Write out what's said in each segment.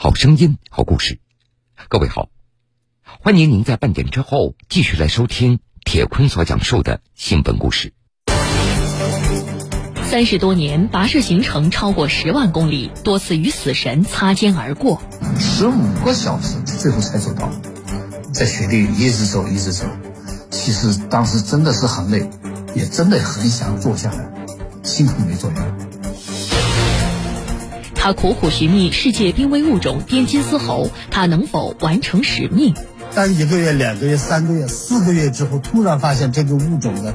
好声音，好故事。各位好，欢迎您在半点之后继续来收听铁坤所讲述的新闻故事。三十多年跋涉行程超过十万公里，多次与死神擦肩而过，十五个小时最后才走到，在雪地里一直走一直走。其实当时真的是很累，也真的很想坐下来，幸亏没坐下来。他苦苦寻觅世界濒危物种滇金丝猴，他能否完成使命？当一个月、两个月、三个月、四个月之后，突然发现这个物种的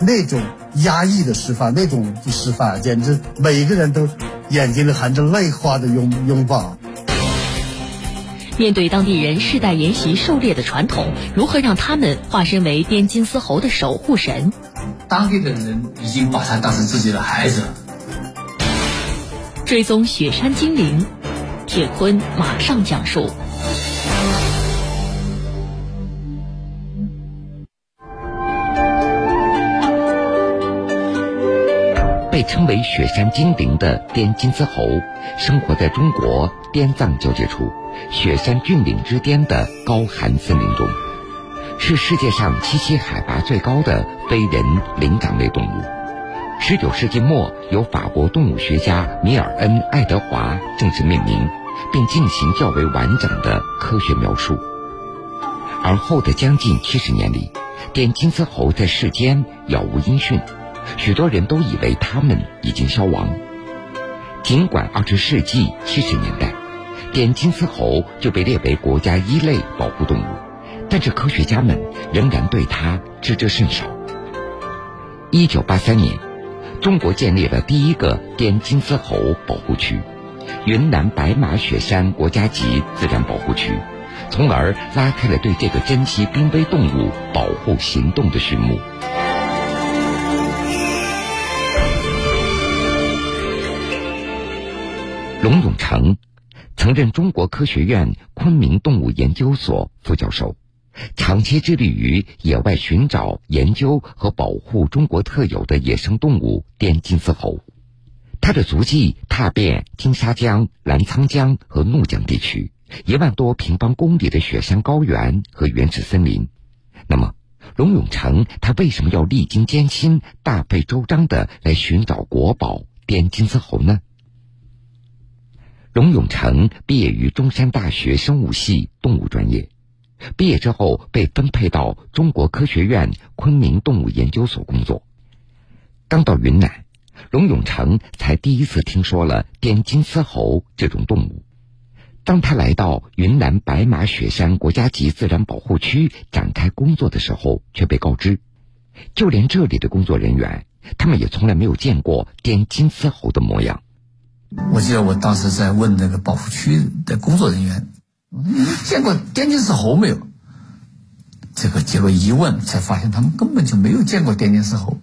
那种压抑的释放，那种释放，简直每一个人都眼睛里含着泪花的拥拥抱。面对当地人世代沿袭狩猎的传统，如何让他们化身为滇金丝猴的守护神？当地的人已经把它当成自己的孩子了。追踪雪山精灵，铁坤马上讲述。被称为雪山精灵的滇金丝猴，生活在中国滇藏交界处雪山峻岭之巅的高寒森林中，是世界上栖息海拔最高的非人灵长类动物。十九世纪末，由法国动物学家米尔恩·爱德华正式命名，并进行较为完整的科学描述。而后的将近七十年里，滇金丝猴在世间杳无音讯，许多人都以为它们已经消亡。尽管二十世纪七十年代，滇金丝猴就被列为国家一类保护动物，但是科学家们仍然对它知之甚少。一九八三年。中国建立了第一个滇金丝猴保护区——云南白马雪山国家级自然保护区，从而拉开了对这个珍稀濒危动物保护行动的序幕。龙永成曾任中国科学院昆明动物研究所副教授。长期致力于野外寻找、研究和保护中国特有的野生动物滇金丝猴，他的足迹踏遍金沙江、澜沧江和怒江地区一万多平方公里的雪山高原和原始森林。那么，龙永成他为什么要历经艰辛、大费周章的来寻找国宝滇金丝猴呢？龙永成毕业于中山大学生物系动物专业。毕业之后，被分配到中国科学院昆明动物研究所工作。刚到云南，龙永成才第一次听说了滇金丝猴这种动物。当他来到云南白马雪山国家级自然保护区展开工作的时候，却被告知，就连这里的工作人员，他们也从来没有见过滇金丝猴的模样。我记得我当时在问那个保护区的工作人员。你 们见过滇金丝猴没有？这个结果一问才发现，他们根本就没有见过滇金丝猴，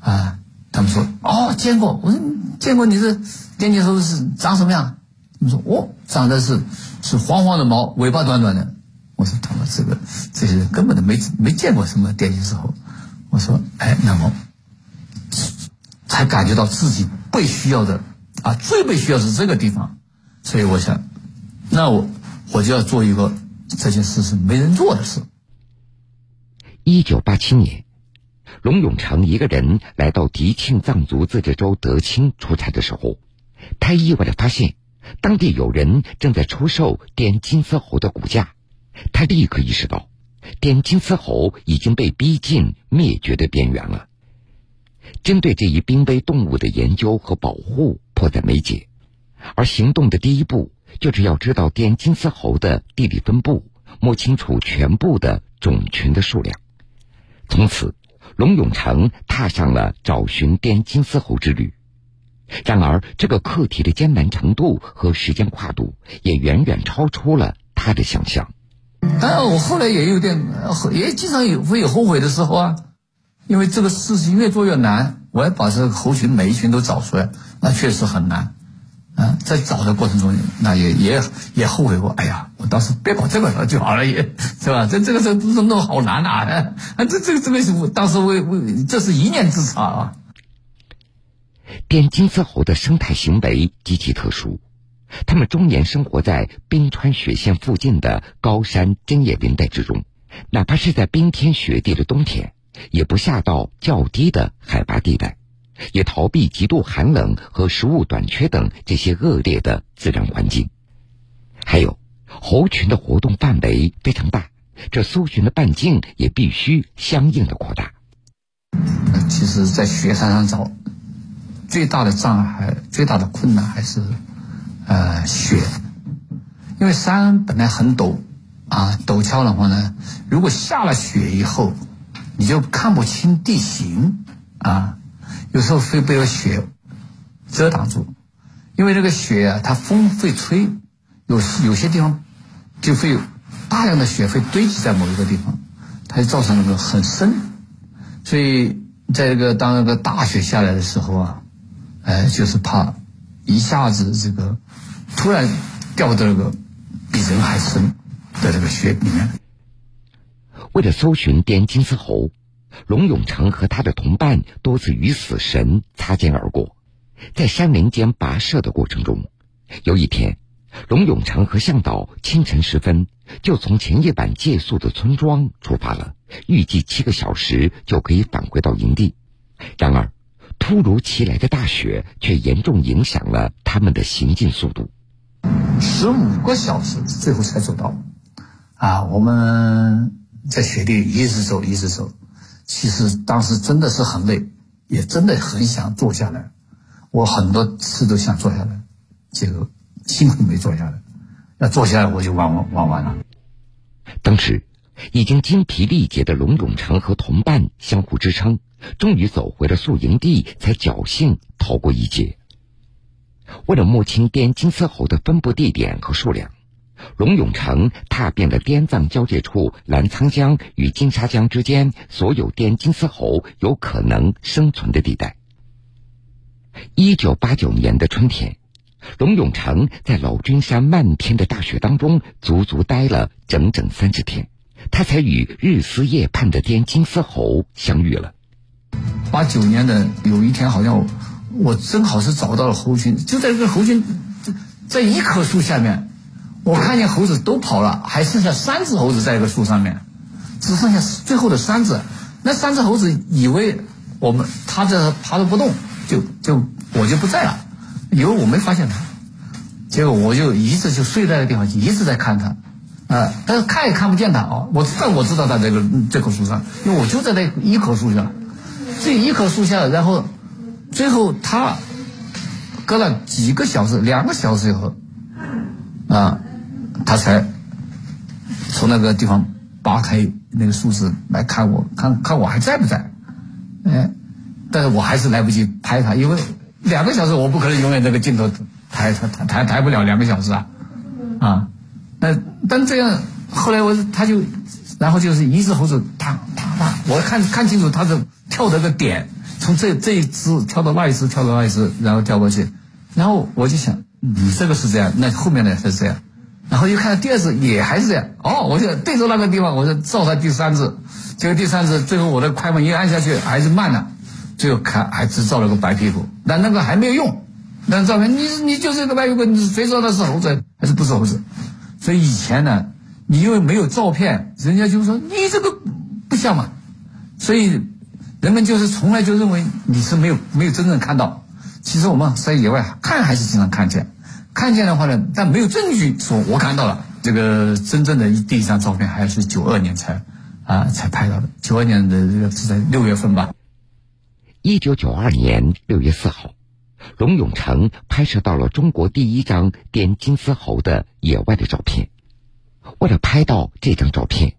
啊！他们说哦，见过。我说见过，你这滇金丝猴是长什么样？他们说哦，长得是是黄黄的毛，尾巴短短的。我说他们这个这些人根本都没没见过什么滇金丝猴。我说哎，那么才感觉到自己被需要的啊，最被需要是这个地方。所以我想，那我。我就要做一个这件事是没人做的事。一九八七年，龙永成一个人来到迪庆藏族自治州德清出差的时候，他意外的发现当地有人正在出售滇金丝猴的骨架，他立刻意识到滇金丝猴已经被逼近灭绝的边缘了。针对这一濒危动物的研究和保护迫在眉睫，而行动的第一步。就是要知道滇金丝猴的地理分布，摸清楚全部的种群的数量。从此，龙永成踏上了找寻滇金丝猴之旅。然而，这个课题的艰难程度和时间跨度也远远超出了他的想象。当然，我后来也有点，也经常有会有后悔的时候啊，因为这个事情越做越难。我要把这个猴群每一群都找出来，那确实很难。啊，在找的过程中，那也也也后悔过。哎呀，我当时别搞这个了就好了，也是吧？这这个这弄弄好难啊！啊，这这个这个是当时我我这是一念之差啊。滇金丝猴的生态行为极其特殊，他们终年生活在冰川雪线附近的高山针叶林带之中，哪怕是在冰天雪地的冬天，也不下到较低的海拔地带，也逃避极度寒冷和食物短缺等这些恶劣的自然环境。还有，猴群的活动范围非常大，这搜寻的半径也必须相应的扩大。其实，在雪山上找最大的障碍、最大的困难还是。呃，雪，因为山本来很陡，啊，陡峭的话呢，如果下了雪以后，你就看不清地形，啊，有时候会被雪遮挡住，因为这个雪啊，它风会吹，有有些地方就会有大量的雪会堆积在某一个地方，它就造成那个很深，所以在这个当那个大雪下来的时候啊，哎，就是怕一下子这个。突然掉到那个比人还深的这个雪里面。为了搜寻滇金丝猴，龙永成和他的同伴多次与死神擦肩而过。在山林间跋涉的过程中，有一天，龙永成和向导清晨时分就从前夜晚借宿的村庄出发了，预计七个小时就可以返回到营地。然而，突如其来的大雪却严重影响了他们的行进速度。十五个小时，最后才走到。啊，我们在雪地一直走，一直走。其实当时真的是很累，也真的很想坐下来。我很多次都想坐下来，结果幸亏没坐下来。要坐下来，我就玩玩玩完了。当时已经精疲力竭的龙永成和同伴相互支撑，终于走回了宿营地，才侥幸逃过一劫。为了摸清滇金丝猴的分布地点和数量，龙永成踏遍了滇藏交界处澜沧江与金沙江之间所有滇金丝猴有可能生存的地带。一九八九年的春天，龙永成在老君山漫天的大雪当中足足待了整整三十天，他才与日思夜盼的滇金丝猴相遇了。八九年的有一天，好像。我正好是找到了猴群，就在这个猴群，在一棵树下面，我看见猴子都跑了，还剩下三只猴子在一个树上面，只剩下最后的三只。那三只猴子以为我们它这爬着不动，就就我就不在了，以为我没发现它，结果我就一直就睡在那地方，一直在看它，啊，但是看也看不见它啊。我知道我知道它这个这棵树上，因为我就在那一棵树下，这一棵树下，然后。最后，它隔了几个小时，两个小时以后，啊，他才从那个地方扒开那个树枝来看我，看看我还在不在，哎，但是我还是来不及拍他，因为两个小时我不可能永远这个镜头抬抬抬抬不了两个小时啊，啊，那但这样后来我他就，然后就是一只猴子，啪啪啪，我看看清楚他的跳的个点。从这这一只跳到那一只，跳到那一只，然后跳过去，然后我就想，你这个是这样，那后面的是这样，然后又看到第二次也还是这样，哦，我就对着那个地方，我就照它第三次，结果第三次最后我的快门一按下去还是慢了，最后看还是照了个白屁股，但那个还没有用，那照片你你就是一个白屁股，你谁知道那是猴子还是不是猴子？所以以前呢，你因为没有照片，人家就说你这个不像嘛，所以。人们就是从来就认为你是没有没有真正看到，其实我们在野外看还是经常看见，看见的话呢，但没有证据说我看到了。这个真正的第一张照片还是九二年才啊才拍到的，九二年的这个是在六月份吧。一九九二年六月四号，龙永成拍摄到了中国第一张滇金丝猴的野外的照片。为了拍到这张照片。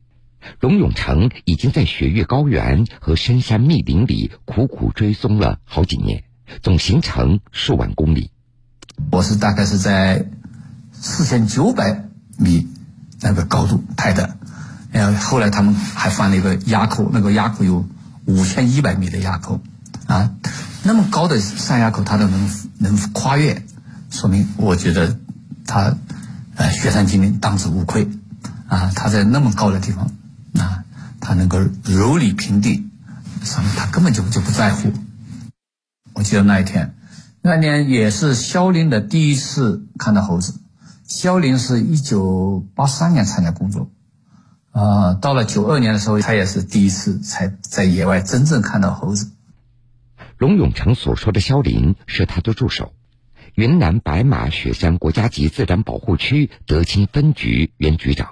龙永成已经在雪域高原和深山密林里苦苦追踪了好几年，总行程数万公里。我是大概是在四千九百米那个高度拍的，然后后来他们还放了一个垭口，那个垭口有五千一百米的垭口，啊，那么高的山垭口他都能能跨越，说明我觉得他呃雪山精灵当之无愧啊，他在那么高的地方啊。他能够如履平地，上面他根本就就不在乎。我记得那一天，那年也是肖林的第一次看到猴子。肖林是一九八三年参加工作，啊，到了九二年的时候，他也是第一次才在野外真正看到猴子。龙永成所说的肖林是他的助手，云南白马雪山国家级自然保护区德清分局原局长。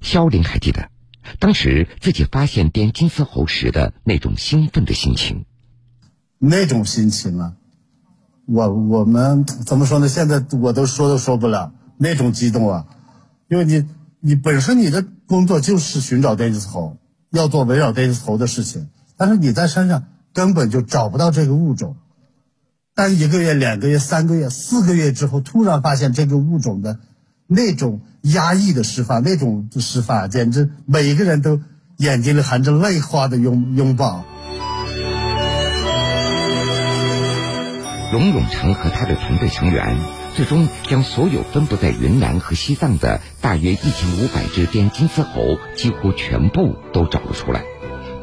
肖林还记得，当时自己发现滇金丝猴时的那种兴奋的心情。那种心情啊，我我们怎么说呢？现在我都说都说不了那种激动啊，因为你你本身你的工作就是寻找滇金丝猴，要做围绕滇金丝猴的事情，但是你在山上根本就找不到这个物种。但一个月、两个月、三个月、四个月之后，突然发现这个物种的那种压抑的释放，那种释放，简直每一个人都眼睛里含着泪花的拥拥抱。龙永成和他的团队成员最终将所有分布在云南和西藏的大约一千五百只滇金丝猴几乎全部都找了出来，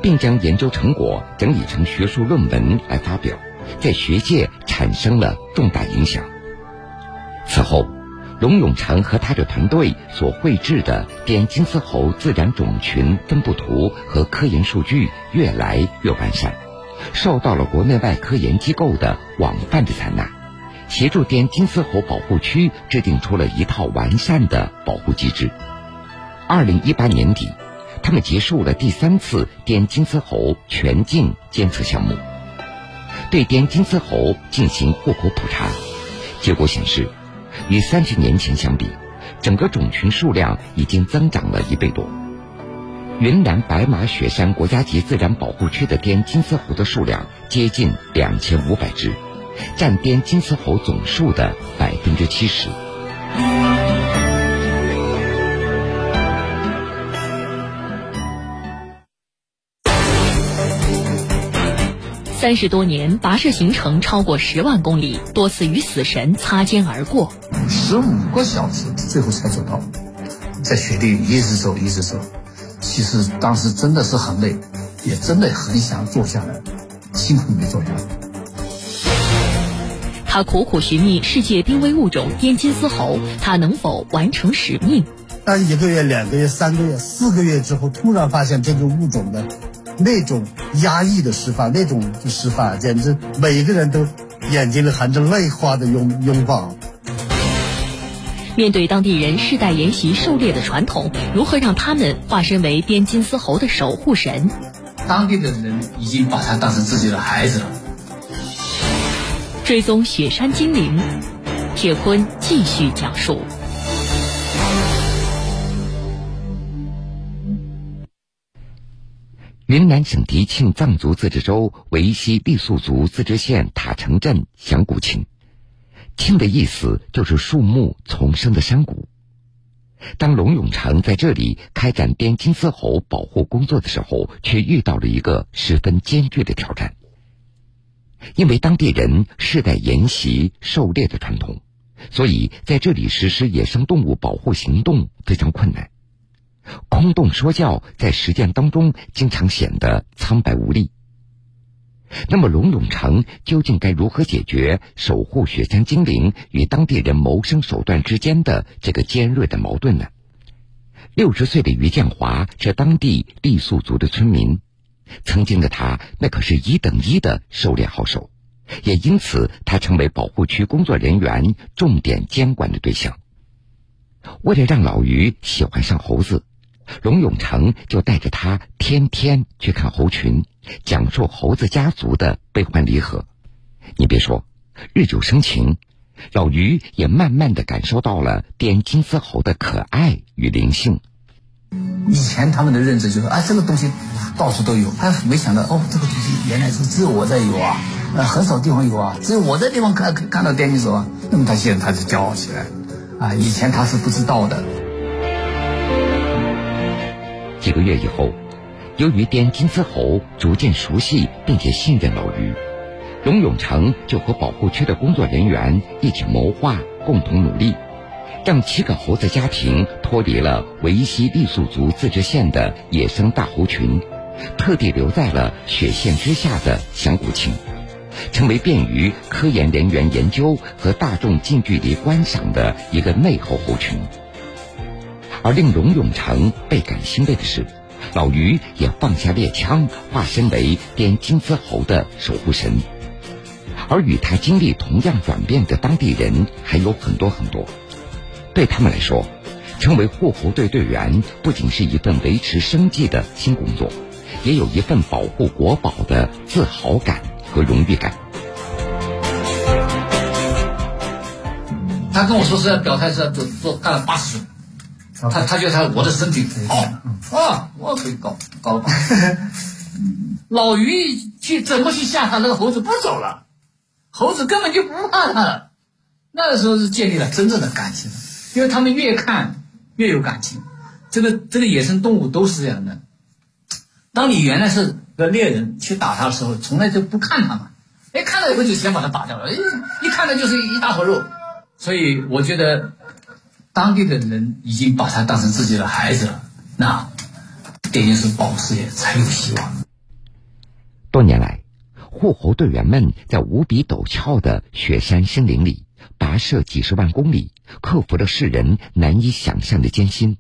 并将研究成果整理成学术论文来发表，在学界产生了重大影响。此后，龙永成和他的团队所绘制的滇金丝猴自然种群分布图和科研数据越来越完善。受到了国内外科研机构的广泛的采纳，协助滇金丝猴保护区制定出了一套完善的保护机制。二零一八年底，他们结束了第三次滇金丝猴全境监测项目，对滇金丝猴进行户口普查，结果显示，与三十年前相比，整个种群数量已经增长了一倍多。云南白马雪山国家级自然保护区的滇金丝猴的数量接近两千五百只，占滇金丝猴总数的百分之七十。三十多年跋涉行程超过十万公里，多次与死神擦肩而过，十五个小时最后才走到，在雪地一直走一直走。其实当时真的是很累，也真的很想坐下来，辛苦没坐下来。他苦苦寻觅世界濒危物种滇金丝猴，他能否完成使命？但一个月、两个月、三个月、四个月之后，突然发现这个物种的那种压抑的释放，那种释放，简直每一个人都眼睛里含着泪花的拥拥抱。面对当地人世代沿袭狩猎的传统，如何让他们化身为滇金丝猴的守护神？当地的人已经把它当成自己的孩子了。追踪雪山精灵，铁坤继续讲述。云南省迪庆藏族自治州维西傈僳族自治县塔城镇响古庆。青的意思就是树木丛生的山谷。当龙永成在这里开展滇金丝猴保护工作的时候，却遇到了一个十分艰巨的挑战。因为当地人世代沿袭狩猎的传统，所以在这里实施野生动物保护行动非常困难。空洞说教在实践当中经常显得苍白无力。那么，龙永成究竟该如何解决守护雪山精灵与当地人谋生手段之间的这个尖锐的矛盾呢？六十岁的于建华是当地傈僳族的村民，曾经的他那可是一等一的狩猎好手，也因此他成为保护区工作人员重点监管的对象。为了让老于喜欢上猴子。龙永成就带着他天天去看猴群，讲述猴子家族的悲欢离合。你别说，日久生情，老于也慢慢的感受到了滇金丝猴的可爱与灵性。以前他们的认知就是，啊，这个东西到处都有，哎，没想到哦，这个东西原来是只有我这有啊，呃，很少地方有啊，只有我这地方看看到滇金丝猴，那么他现在他就骄傲起来，啊，以前他是不知道的。几个月以后，由于滇金丝猴逐渐熟悉并且信任老于，龙永成就和保护区的工作人员一起谋划，共同努力，让七个猴子家庭脱离了维西傈僳族自治县的野生大猴群，特地留在了雪线之下的响谷庆，成为便于科研人员研究和大众近距离观赏的一个内猴猴群。而令龙永成倍感欣慰的是，老于也放下猎枪，化身为滇金丝猴的守护神。而与他经历同样转变的当地人还有很多很多，对他们来说，成为护猴队队员不仅是一份维持生计的新工作，也有一份保护国宝的自豪感和荣誉感。他跟我说是要表态是要做做干了八十，他他觉得他我的身体好啊，我可以搞搞。老于去怎么去吓他？那个猴子不走了。猴子根本就不怕他了，那个时候是建立了真正的感情，因为他们越看越有感情。这个这个野生动物都是这样的。当你原来是个猎人去打它的时候，从来就不看它嘛，哎，看到以后就先把它打掉了，哎，一看到就是一大坨肉。所以我觉得当地的人已经把它当成自己的孩子了，那电金丝保事业才有希望。多年来。护猴队员们在无比陡峭的雪山森林里跋涉几十万公里，克服了世人难以想象的艰辛，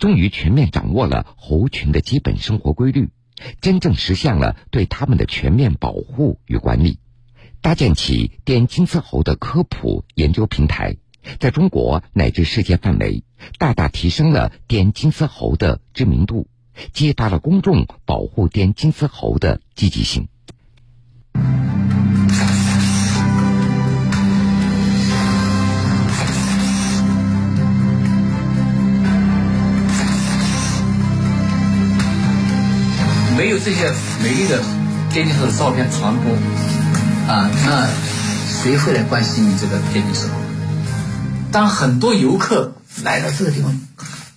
终于全面掌握了猴群的基本生活规律，真正实现了对他们的全面保护与管理，搭建起滇金丝猴的科普研究平台，在中国乃至世界范围大大提升了滇金丝猴的知名度，激发了公众保护滇金丝猴的积极性。没有这些美丽的滇金丝的照片传播啊，那谁会来关心你这个滇金丝猴？当很多游客来到这个地方，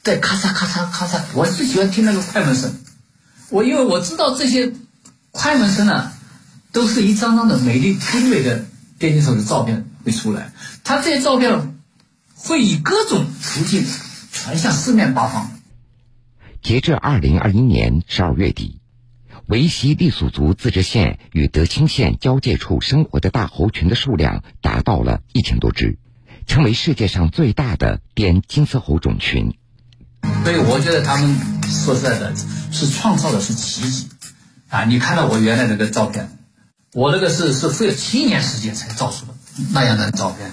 在咔嚓咔嚓咔嚓，我最喜欢听那个快门声。我因为我知道这些快门声呢。都是一张张的美丽精美的电竞手的照片会出来，他这些照片会以各种途径传向四面八方。截至二零二一年十二月底，维西傈僳族自治县与德清县交界处生活的大猴群的数量达到了一千多只，成为世界上最大的滇金丝猴种群。所以我觉得他们说实在的，是创造的是奇迹啊！你看到我原来那个照片。我那个是是费了七年时间才照出的那样的照片，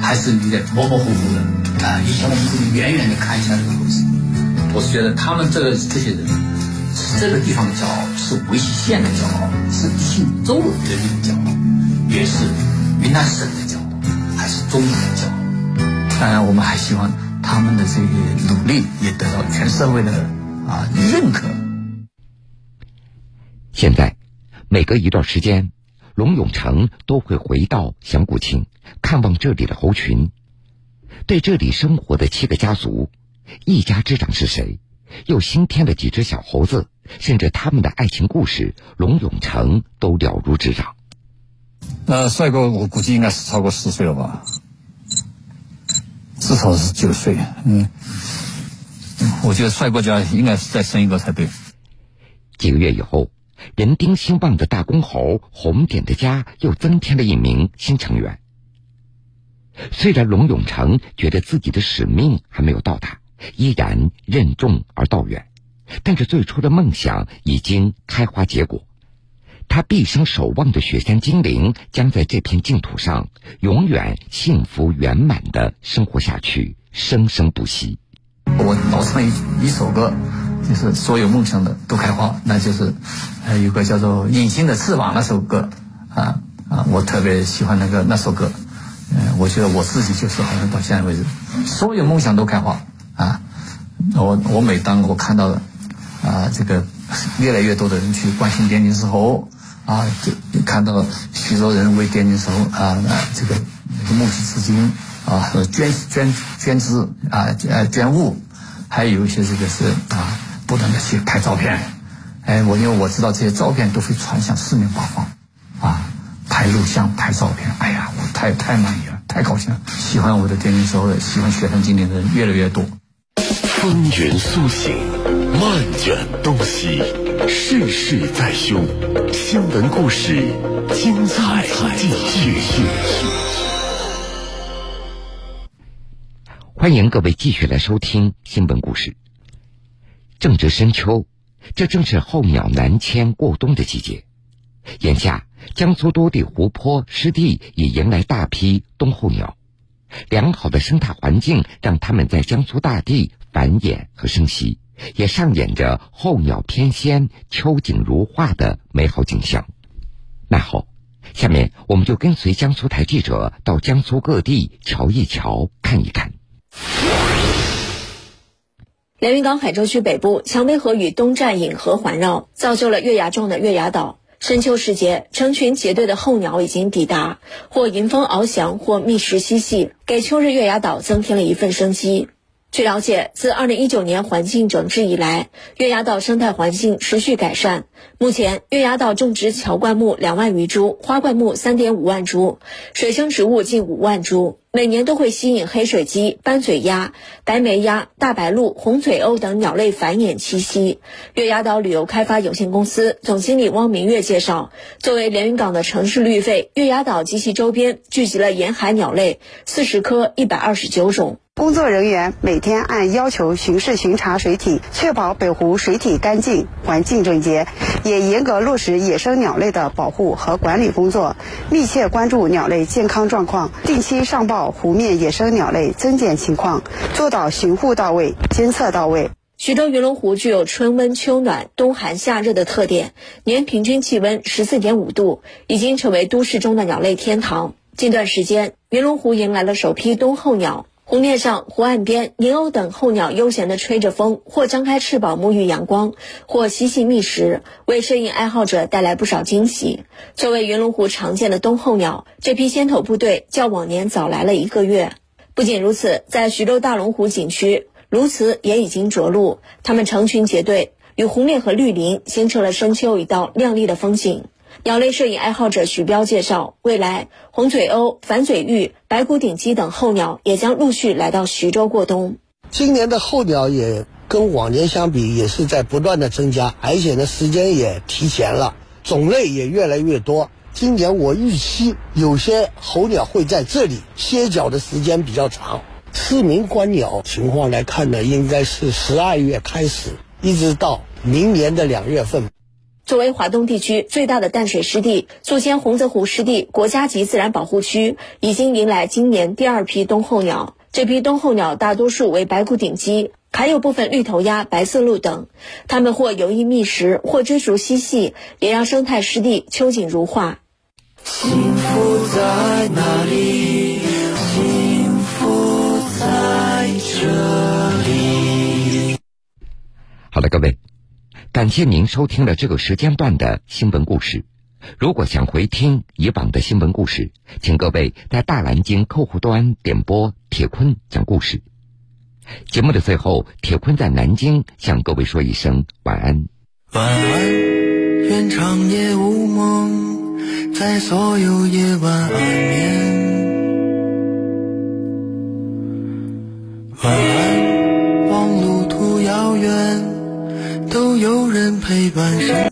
还是有点模模糊糊的啊！以前我们可以远远的看一下这个东西。我是觉得他们这个这些人，是这个地方的骄傲，是维西县的骄傲，是庆州人的骄傲，也是云南省的，还是中国的骄傲。当然，我们还希望他们的这个努力也得到全社会的啊认可。现在。每隔一段时间，龙永成都会回到响古庆看望这里的猴群。对这里生活的七个家族，一家之长是谁，又新添了几只小猴子，甚至他们的爱情故事，龙永成都了如指掌。那帅哥，我估计应该是超过十岁了吧，至少是九岁。嗯，我觉得帅哥家应该是再生一个才对。几个月以后。人丁兴旺的大公猴红点的家又增添了一名新成员。虽然龙永成觉得自己的使命还没有到达，依然任重而道远，但是最初的梦想已经开花结果。他毕生守望的雪山精灵将在这片净土上永远幸福圆满的生活下去，生生不息。我老唱一一首歌。就是所有梦想的都开花，那就是，呃，有个叫做《隐形的翅膀》那首歌，啊啊，我特别喜欢那个那首歌，嗯，我觉得我自己就是好像到现在为止，所有梦想都开花，啊，我我每当我看到啊这个越来越多的人去关心滇金丝猴，啊，就看到许多人为滇金丝猴啊这个募集资金啊捐捐捐资啊捐捐物，还有一些这个是啊。不断的去拍照片，哎，我因为我知道这些照片都会传向四面八方，啊，拍录像、拍照片，哎呀，我太太满意了，太高兴了。喜欢我的电竞时候，喜欢雪山经典的人越来越多。风云苏醒，漫卷东西，世事在胸。新闻故事，精彩继续。欢迎各位继续来收听新闻故事。正值深秋，这正是候鸟南迁过冬的季节。眼下，江苏多地湖泊、湿地已迎来大批冬候鸟。良好的生态环境让它们在江苏大地繁衍和生息，也上演着候鸟翩跹、秋景如画的美好景象。那好，下面我们就跟随江苏台记者到江苏各地瞧一瞧、看一看。连云港海州区北部，蔷薇河与东站引河环绕，造就了月牙状的月牙岛。深秋时节，成群结队的候鸟已经抵达，或迎风翱翔，或觅食嬉戏，给秋日月牙岛增添了一份生机。据了解，自2019年环境整治以来，月牙岛生态环境持续改善。目前，月牙岛种植乔灌木两万余株，花灌木3.5万株，水生植物近5万株，每年都会吸引黑水鸡、斑嘴鸭、白眉鸭、大白鹭、红嘴鸥等鸟类繁衍栖息。月牙岛旅游开发有限公司总经理汪明月介绍，作为连云港的城市绿肺，月牙岛及其周边聚集了沿海鸟类四十科一百二十九种。工作人员每天按要求巡视巡查水体，确保北湖水体干净、环境整洁，也严格落实野生鸟类的保护和管理工作，密切关注鸟类健康状况，定期上报湖面野生鸟类增减情况，做到巡护到位、监测到位。徐州云龙湖具有春温秋暖、冬寒夏热的特点，年平均气温十四点五度，已经成为都市中的鸟类天堂。近段时间，云龙湖迎来了首批冬候鸟。湖面上、湖岸边，银鸥等候鸟悠闲地吹着风，或张开翅膀沐浴阳光，或嬉戏觅食，为摄影爱好者带来不少惊喜。作为云龙湖常见的冬候鸟，这批先头部队较往年早来了一个月。不仅如此，在徐州大龙湖景区，鸬鹚也已经着陆，它们成群结队，与湖面和绿林形成了深秋一道亮丽的风景。鸟类摄影爱好者许彪介绍，未来红嘴鸥、反嘴鹬、白骨顶鸡等候鸟也将陆续来到徐州过冬。今年的候鸟也跟往年相比，也是在不断的增加，而且呢时间也提前了，种类也越来越多。今年我预期有些候鸟会在这里歇脚的时间比较长。市民观鸟情况来看呢，应该是十二月开始，一直到明年的两月份。作为华东地区最大的淡水湿地，宿迁洪泽湖湿地国家级自然保护区已经迎来今年第二批冬候鸟。这批冬候鸟大多数为白骨顶鸡，还有部分绿头鸭、白色鹭等。它们或游弋觅食，或追逐嬉戏，也让生态湿地秋景如画。幸福在哪里？幸福在这里。好了，各位。感谢您收听了这个时间段的新闻故事。如果想回听以往的新闻故事，请各位在大南京客户端点播铁坤讲故事。节目的最后，铁坤在南京向各位说一声晚安。晚安，愿长夜无梦，在所有夜晚安眠。晚安，都有人陪伴。